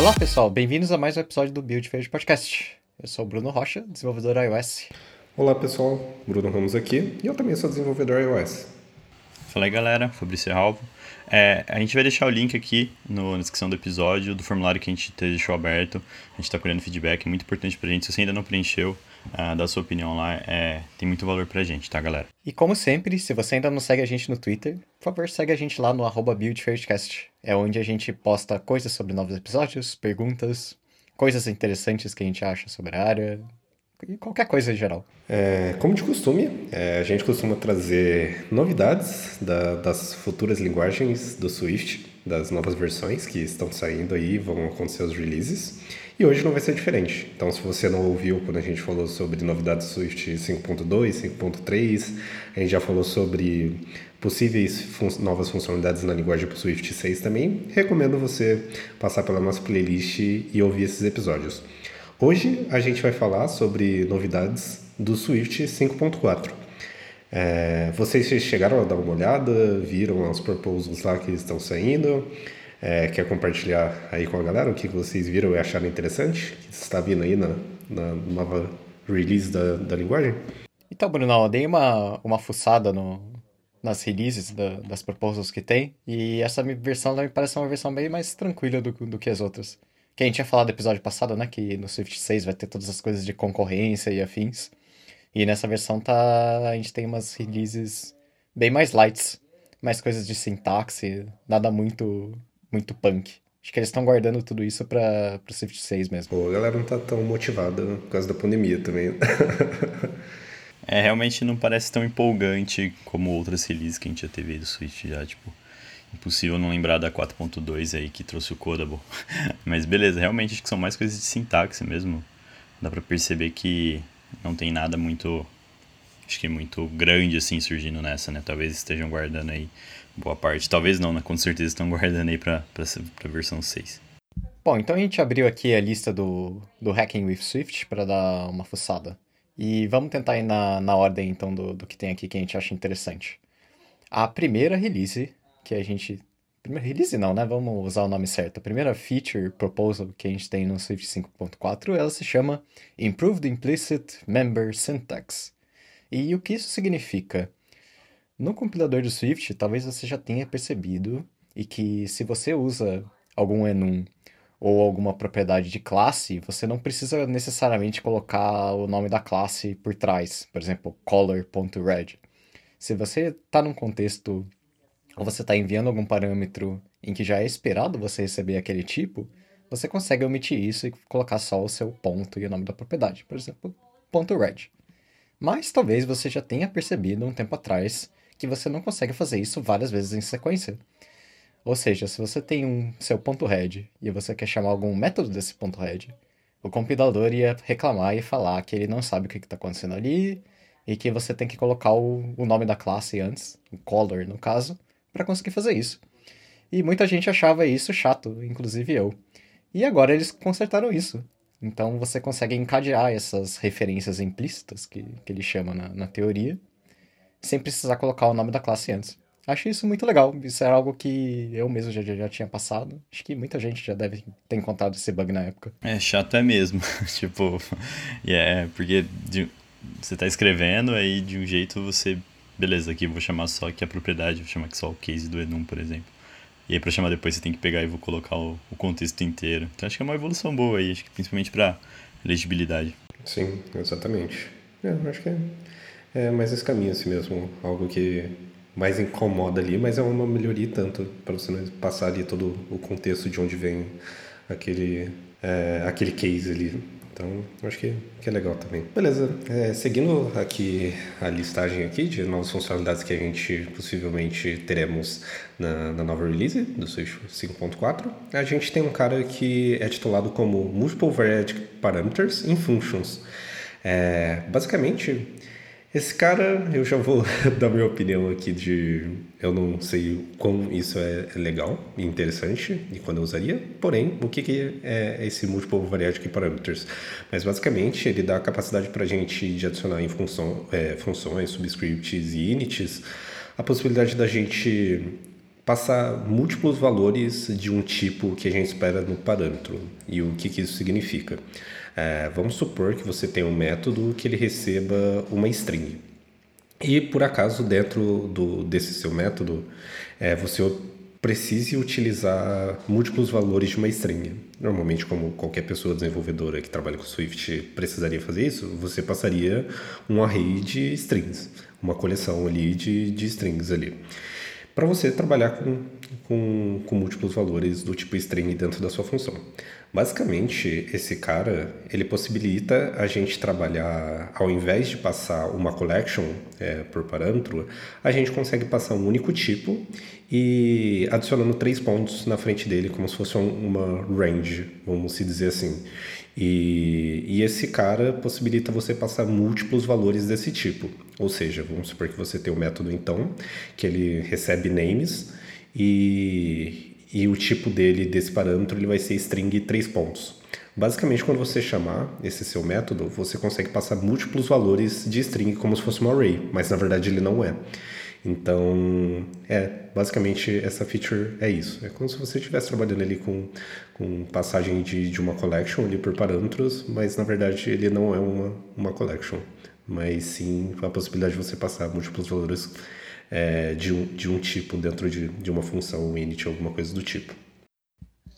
Olá pessoal, bem-vindos a mais um episódio do Build Verde Podcast. Eu sou o Bruno Rocha, desenvolvedor iOS. Olá pessoal, Bruno Ramos aqui e eu também sou desenvolvedor iOS. Fala aí galera, Fabrício Ralvo. É, a gente vai deixar o link aqui no, na descrição do episódio, do formulário que a gente deixou aberto. A gente está colhendo feedback, é muito importante pra gente. Se você ainda não preencheu, uh, dá sua opinião lá, é, tem muito valor pra gente, tá galera? E como sempre, se você ainda não segue a gente no Twitter, por favor, segue a gente lá no arroba BuildFairdcast. É onde a gente posta coisas sobre novos episódios, perguntas, coisas interessantes que a gente acha sobre a área, e qualquer coisa em geral. É, como de costume, é, a gente costuma trazer novidades da, das futuras linguagens do Swift, das novas versões que estão saindo aí, vão acontecer os releases. E hoje não vai ser diferente. Então, se você não ouviu quando a gente falou sobre novidades Swift 5.2, 5.3, a gente já falou sobre possíveis fun novas funcionalidades na linguagem para o Swift 6 também, recomendo você passar pela nossa playlist e ouvir esses episódios. Hoje a gente vai falar sobre novidades do Swift 5.4. É, vocês chegaram a dar uma olhada, viram os proposals lá que estão saindo? É, quer compartilhar aí com a galera o que vocês viram e acharam interessante? Que está vindo aí na, na nova release da, da linguagem? Então, Bruno, eu dei uma, uma fuçada no, nas releases da, das proposals que tem, e essa versão me parece uma versão bem mais tranquila do, do que as outras. Que a gente tinha falado no episódio passado, né? Que no Swift 6 vai ter todas as coisas de concorrência e afins. E nessa versão tá. A gente tem umas releases bem mais lights. Mais coisas de sintaxe, nada muito. muito punk. Acho que eles estão guardando tudo isso para o Swift 6 mesmo. Pô, a galera não tá tão motivada por causa da pandemia também. é, realmente não parece tão empolgante como outras releases que a gente já teve do Swift já, tipo. Impossível não lembrar da 4.2 aí que trouxe o Codable. Mas beleza, realmente acho que são mais coisas de sintaxe mesmo. Dá pra perceber que não tem nada muito. Acho que muito grande assim surgindo nessa, né? Talvez estejam guardando aí boa parte. Talvez não, né? Com certeza estão guardando aí pra, pra versão 6. Bom, então a gente abriu aqui a lista do, do Hacking with Swift para dar uma fuçada. E vamos tentar ir na, na ordem então do, do que tem aqui que a gente acha interessante. A primeira release que a gente. Primeira release não, né? Vamos usar o nome certo. A primeira feature proposal que a gente tem no Swift 5.4, ela se chama Improved Implicit Member Syntax. E o que isso significa? No compilador do Swift, talvez você já tenha percebido e que se você usa algum enum ou alguma propriedade de classe, você não precisa necessariamente colocar o nome da classe por trás, por exemplo, color.red. Se você está num contexto ou você está enviando algum parâmetro em que já é esperado você receber aquele tipo, você consegue omitir isso e colocar só o seu ponto e o nome da propriedade, por exemplo, ponto .red. Mas talvez você já tenha percebido um tempo atrás que você não consegue fazer isso várias vezes em sequência. Ou seja, se você tem um seu ponto .head e você quer chamar algum método desse ponto .head, o compilador ia reclamar e falar que ele não sabe o que está acontecendo ali e que você tem que colocar o, o nome da classe antes, o color no caso, para conseguir fazer isso. E muita gente achava isso chato, inclusive eu. E agora eles consertaram isso. Então você consegue encadear essas referências implícitas, que, que ele chama na, na teoria, sem precisar colocar o nome da classe antes. Acho isso muito legal. Isso era algo que eu mesmo já, já tinha passado. Acho que muita gente já deve ter encontrado esse bug na época. É, chato é mesmo. tipo, é, yeah, porque de, você está escrevendo, aí de um jeito você beleza, aqui vou chamar só aqui a propriedade, vou chamar aqui só o case do enum, por exemplo. E aí para chamar depois você tem que pegar e vou colocar o, o, contexto inteiro. Então acho que é uma evolução boa aí, acho que principalmente para legibilidade. Sim, exatamente. É, acho que é, é mais esse caminho assim mesmo, algo que mais incomoda ali, mas é uma melhoria tanto para você não passar ali todo o contexto de onde vem aquele é, aquele case ali então, acho que, que é legal também. Beleza, é, seguindo aqui a listagem aqui de novas funcionalidades que a gente possivelmente teremos na, na nova release do Swift 5.4, a gente tem um cara que é titulado como Multiple Variety Parameters in Functions. É, basicamente, esse cara, eu já vou dar minha opinião aqui de. Eu não sei como isso é, legal e interessante e quando eu usaria, porém, o que, é esse Multiple Variety Parameters? Mas basicamente ele dá a capacidade para a gente de adicionar em função, é, funções, subscripts e inits a possibilidade da gente passar múltiplos valores de um tipo que a gente espera no parâmetro. E o que, que isso significa? É, vamos supor que você tem um método que ele receba uma string. E por acaso dentro do, desse seu método é, você precise utilizar múltiplos valores de uma string. Normalmente, como qualquer pessoa desenvolvedora que trabalha com Swift precisaria fazer isso, você passaria um array de strings, uma coleção ali de, de strings ali. Para você trabalhar com, com, com múltiplos valores do tipo string dentro da sua função. Basicamente, esse cara, ele possibilita a gente trabalhar, ao invés de passar uma collection é, por parâmetro, a gente consegue passar um único tipo e adicionando três pontos na frente dele, como se fosse uma range, vamos se dizer assim. E, e esse cara possibilita você passar múltiplos valores desse tipo. Ou seja, vamos supor que você tem um método então, que ele recebe names e, e o tipo dele, desse parâmetro, ele vai ser string 3 pontos. Basicamente, quando você chamar esse seu método, você consegue passar múltiplos valores de string como se fosse um array, mas na verdade ele não é. Então, é, basicamente essa feature é isso. É como se você estivesse trabalhando ali com, com passagem de, de uma collection ali por parâmetros, mas na verdade ele não é uma, uma collection, mas sim a possibilidade de você passar múltiplos valores é, de, um, de um tipo dentro de, de uma função init, alguma coisa do tipo.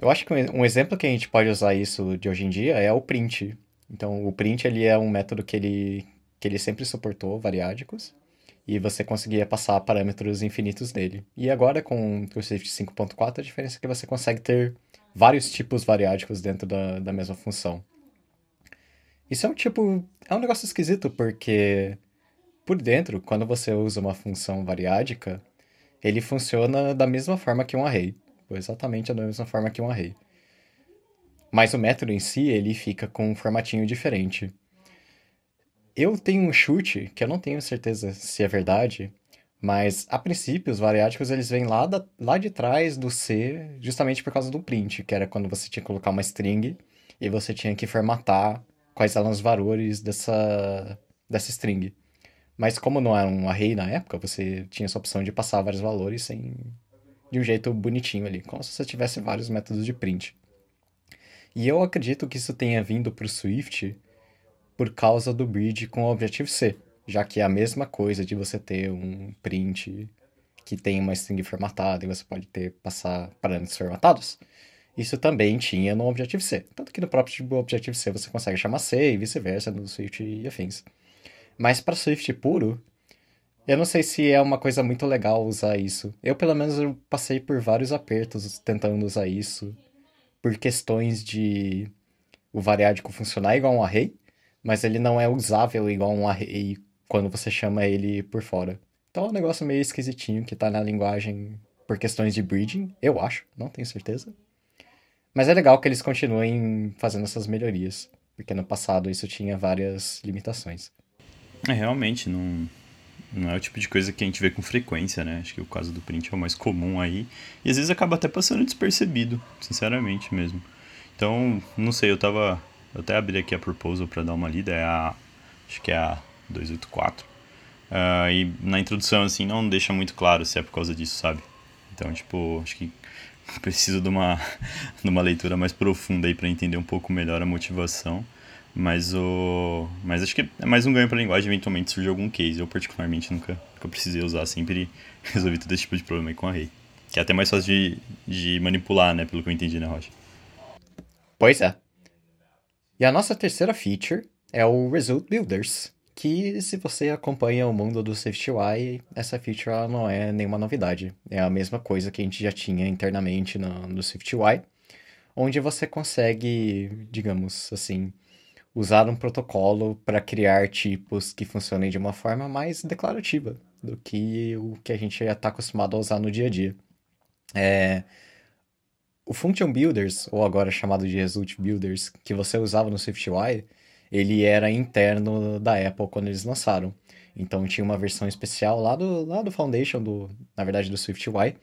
Eu acho que um exemplo que a gente pode usar isso de hoje em dia é o print. Então, o print ele é um método que ele, que ele sempre suportou variádicos e você conseguia passar parâmetros infinitos nele. E agora com o Swift 5.4 a diferença é que você consegue ter vários tipos variádicos dentro da, da mesma função. Isso é um tipo. É um negócio esquisito, porque por dentro, quando você usa uma função variádica, ele funciona da mesma forma que um array. Exatamente da mesma forma que um array. Mas o método em si, ele fica com um formatinho diferente. Eu tenho um chute, que eu não tenho certeza se é verdade, mas a princípio os variádicos eles vêm lá, da, lá de trás do C, justamente por causa do print, que era quando você tinha que colocar uma string e você tinha que formatar quais eram os valores dessa, dessa string. Mas como não era um array na época, você tinha essa opção de passar vários valores sem de um jeito bonitinho ali, como se você tivesse vários métodos de print. E eu acredito que isso tenha vindo para o Swift por causa do bridge com o Objective-C, já que é a mesma coisa de você ter um print que tem uma string formatada e você pode ter passar parâmetros formatados. Isso também tinha no Objective-C. Tanto que no próprio Objective-C você consegue chamar C e vice-versa no Swift e afins. Mas para Swift puro, eu não sei se é uma coisa muito legal usar isso. Eu, pelo menos, eu passei por vários apertos tentando usar isso. Por questões de o variádico funcionar igual um array, mas ele não é usável igual um array quando você chama ele por fora. Então é um negócio meio esquisitinho que tá na linguagem por questões de bridging, eu acho, não tenho certeza. Mas é legal que eles continuem fazendo essas melhorias, porque no passado isso tinha várias limitações. É, realmente, não, não é o tipo de coisa que a gente vê com frequência, né? Acho que o caso do print é o mais comum aí. E às vezes acaba até passando despercebido, sinceramente mesmo. Então, não sei, eu tava. Eu até abri aqui a proposal para dar uma lida, é a. Acho que é a 284. Uh, ah, e na introdução, assim, não deixa muito claro se é por causa disso, sabe? Então, tipo, acho que preciso de uma, de uma leitura mais profunda aí para entender um pouco melhor a motivação. Mas o. Mas acho que é mais um ganho para a linguagem, eventualmente surge algum case. Eu particularmente nunca, nunca precisei usar, sempre resolvi todo esse tipo de problema aí com array. Que é até mais fácil de, de manipular, né? Pelo que eu entendi, né, Rocha? Pois é. E a nossa terceira feature é o Result Builders. Que se você acompanha o mundo do SwiftUI, essa feature não é nenhuma novidade. É a mesma coisa que a gente já tinha internamente no, no SwiftUI, onde você consegue, digamos assim, usar um protocolo para criar tipos que funcionem de uma forma mais declarativa do que o que a gente está acostumado a usar no dia a dia. É, o Function Builders, ou agora chamado de Result Builders, que você usava no SwiftUI, ele era interno da Apple quando eles lançaram. Então tinha uma versão especial lá do, lá do Foundation, do, na verdade do SwiftUI,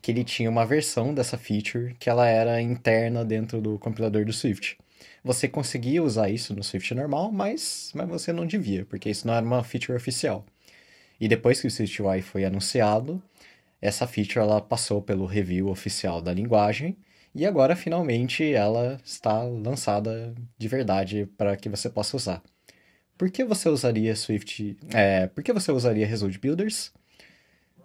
que ele tinha uma versão dessa feature que ela era interna dentro do compilador do Swift. Você conseguia usar isso no Swift normal, mas, mas você não devia, porque isso não era uma feature oficial. E depois que o SwiftUI foi anunciado, essa feature ela passou pelo review oficial da linguagem e agora finalmente ela está lançada de verdade para que você possa usar. Por que você usaria Swift? É, por que você usaria Result Builders?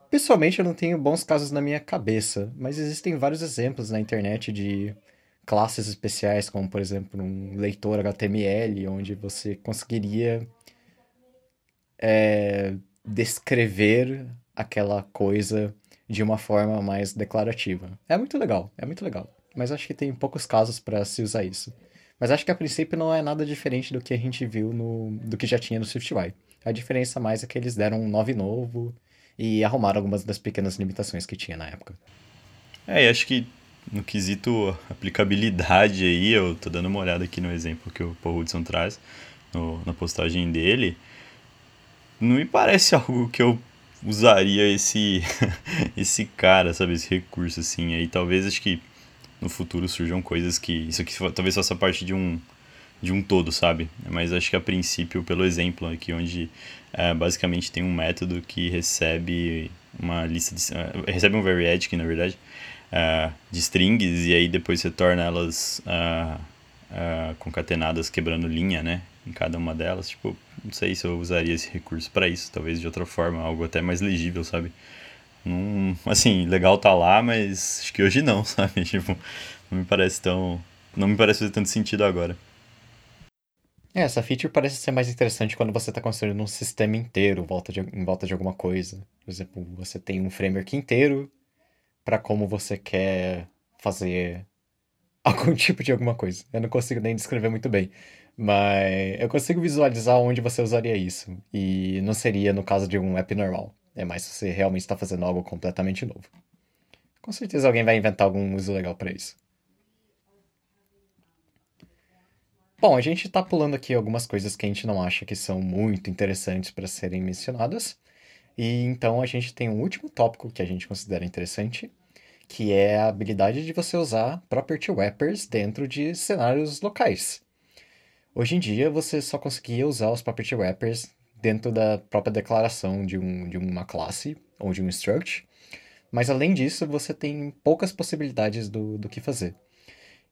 Pessoalmente, eu não tenho bons casos na minha cabeça, mas existem vários exemplos na internet de classes especiais, como por exemplo um leitor HTML, onde você conseguiria é, descrever aquela coisa de uma forma mais declarativa. É muito legal, é muito legal. Mas acho que tem poucos casos para se usar isso. Mas acho que a princípio não é nada diferente do que a gente viu no do que já tinha no SwiftUI. A diferença mais é que eles deram um 9 novo e arrumaram algumas das pequenas limitações que tinha na época. É, e acho que no quesito aplicabilidade aí, eu tô dando uma olhada aqui no exemplo que o Paul Hudson traz no, na postagem dele. Não me parece algo que eu usaria esse esse cara, sabe, esse recurso assim. Aí talvez acho que no futuro surjam coisas que isso aqui talvez faça parte de um de um todo, sabe? Mas acho que a princípio, pelo exemplo aqui, onde é, basicamente tem um método que recebe uma lista de. Uh, recebe um variadic, na verdade, uh, de strings, e aí depois retorna elas uh, concatenadas quebrando linha, né? Em cada uma delas. Tipo, não sei se eu usaria esse recurso para isso, talvez de outra forma, algo até mais legível, sabe? Não, assim, legal tá lá, mas acho que hoje não, sabe? Tipo, não me parece tão. Não me parece fazer tanto sentido agora. É, essa feature parece ser mais interessante quando você está construindo um sistema inteiro volta de, em volta de alguma coisa. Por exemplo, você tem um framework inteiro para como você quer fazer algum tipo de alguma coisa. Eu não consigo nem descrever muito bem, mas eu consigo visualizar onde você usaria isso. E não seria no caso de um app normal. É mais se você realmente está fazendo algo completamente novo. Com certeza alguém vai inventar algum uso legal para isso. Bom, a gente está pulando aqui algumas coisas que a gente não acha que são muito interessantes para serem mencionadas. E então a gente tem um último tópico que a gente considera interessante, que é a habilidade de você usar property wrappers dentro de cenários locais. Hoje em dia você só conseguia usar os property wrappers dentro da própria declaração de, um, de uma classe ou de um struct, mas além disso você tem poucas possibilidades do, do que fazer.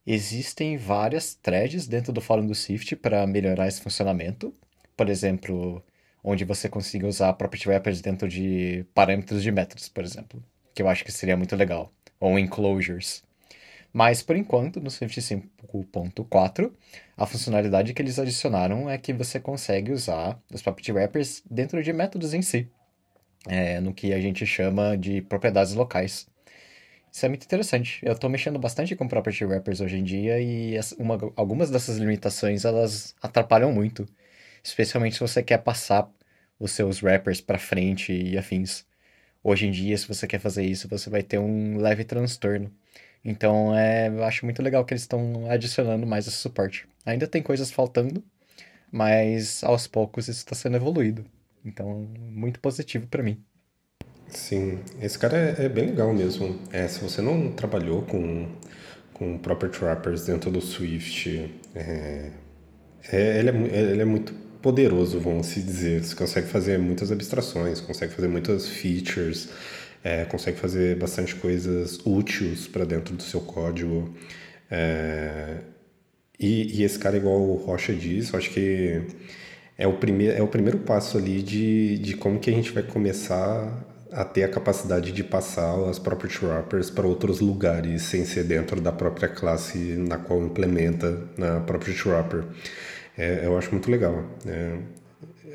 Existem várias threads dentro do fórum do Swift para melhorar esse funcionamento. Por exemplo, onde você consiga usar property wrappers dentro de parâmetros de métodos, por exemplo, que eu acho que seria muito legal, ou enclosures. Mas por enquanto, no Swift 5.4, a funcionalidade que eles adicionaram é que você consegue usar os property wrappers dentro de métodos em si, é, no que a gente chama de propriedades locais. Isso é muito interessante. Eu estou mexendo bastante com property wrappers hoje em dia e uma, algumas dessas limitações elas atrapalham muito, especialmente se você quer passar os seus wrappers para frente e afins. Hoje em dia, se você quer fazer isso, você vai ter um leve transtorno. Então, é, eu acho muito legal que eles estão adicionando mais esse suporte. Ainda tem coisas faltando, mas aos poucos isso está sendo evoluído. Então, muito positivo para mim. Sim, esse cara é, é, bem legal mesmo. É, se você não trabalhou com, com property wrappers dentro do Swift, é, é, ele, é, ele é muito poderoso, vamos se dizer. Você consegue fazer muitas abstrações, consegue fazer muitas features, é, consegue fazer bastante coisas úteis para dentro do seu código. É, e, e, esse cara, igual o Rocha diz, eu acho que é o, primeir, é o primeiro passo ali de, de como que a gente vai começar a ter a capacidade de passar as property wrappers para outros lugares sem ser dentro da própria classe na qual implementa na property wrapper. É, eu acho muito legal. É,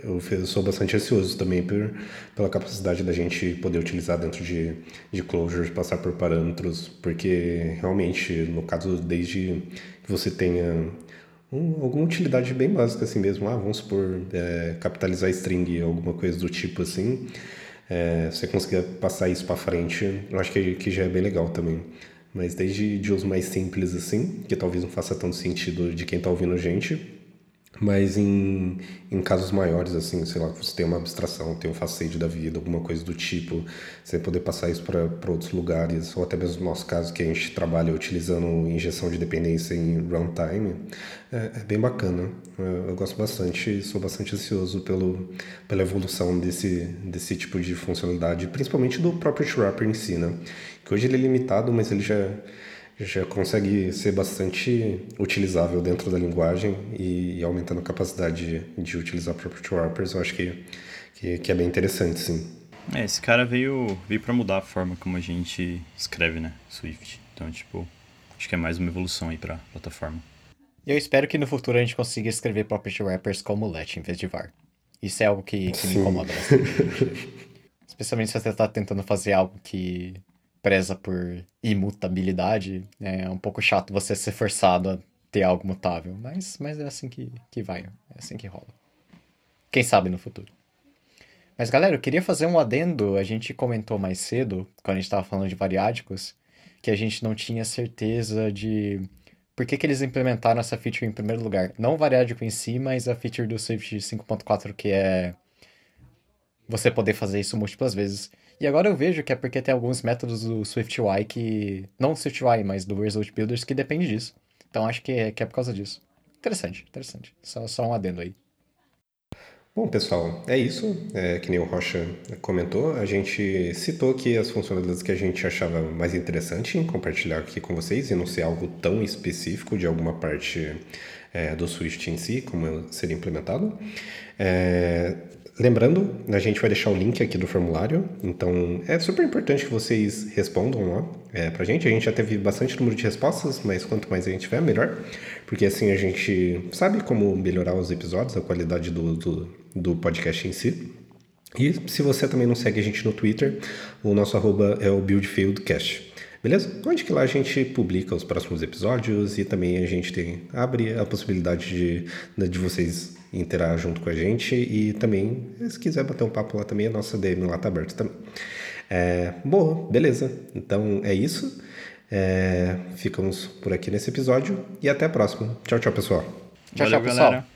eu sou bastante ansioso também por, pela capacidade da gente poder utilizar dentro de, de closures, passar por parâmetros, porque realmente, no caso, desde que você tenha um, alguma utilidade bem básica assim mesmo, ah, vamos supor, é, capitalizar string, alguma coisa do tipo assim, é, você conseguir passar isso para frente, eu acho que, que já é bem legal também. Mas desde de uso mais simples assim, que talvez não faça tanto sentido de quem está ouvindo a gente, Mas em, em casos maiores, assim, sei lá, você tem uma abstração, tem um facade da vida, alguma coisa do tipo, você poder passar isso para outros lugares, ou até mesmo no nosso caso, que a gente trabalha utilizando injeção de dependência em runtime, é, é bem bacana. Eu, eu gosto bastante, sou bastante ansioso pelo, pela evolução desse, desse tipo de funcionalidade, principalmente do próprio wrapper em si, né? Que hoje ele é limitado, mas ele já já consegue ser bastante utilizável dentro da linguagem e, e aumentando a capacidade de, de utilizar property wrappers, eu acho que, que, que, é bem interessante, sim. É, esse cara veio, veio para mudar a forma como a gente escreve, né, Swift. Então, tipo, acho que é mais uma evolução aí para plataforma. Eu espero que no futuro a gente consiga escrever property wrappers como let em vez de var. Isso é algo que, que me incomoda bastante. Especialmente se você está tentando fazer algo que preza por imutabilidade, é um pouco chato você ser forçado a ter algo mutável. Mas, mas é assim que, que vai, é assim que rola. Quem sabe no futuro. Mas galera, eu queria fazer um adendo. A gente comentou mais cedo, quando a gente estava falando de variádicos, que a gente não tinha certeza de por que, que eles implementaram essa feature em primeiro lugar. Não o variádico em si, mas a feature do Swift 5.4 que é você poder fazer isso múltiplas vezes. E agora eu vejo que é porque tem alguns métodos do SwiftUI que. Não do SwiftUI, mas do Result Builders que depende disso. Então acho que é, que é por causa disso. Interessante, interessante. Só, só um adendo aí. Bom, pessoal, é isso. É, que nem o Rocha comentou, a gente citou aqui as funcionalidades que a gente achava mais interessante em compartilhar aqui com vocês e não ser algo tão específico de alguma parte é, do Swift em si, como seria implementado. É, Lembrando, a gente vai deixar o link aqui do formulário, então é super importante que vocês respondam lá é, pra gente. A gente já teve bastante número de respostas, mas quanto mais a gente tiver, melhor, porque assim a gente sabe como melhorar os episódios, a qualidade do, do, do podcast em si. E se você também não segue a gente no Twitter, o nosso arroba é o BuildFieldCast. Beleza? Onde que lá a gente publica os próximos episódios e também a gente tem, abre a possibilidade de, de vocês interagir junto com a gente e também, se quiser bater um papo lá também, a nossa DM lá tá aberta também. É, boa, beleza. Então é isso. É, ficamos por aqui nesse episódio e até a próxima. Tchau, tchau, pessoal. Tchau, Valeu, tchau, pessoal. Galera.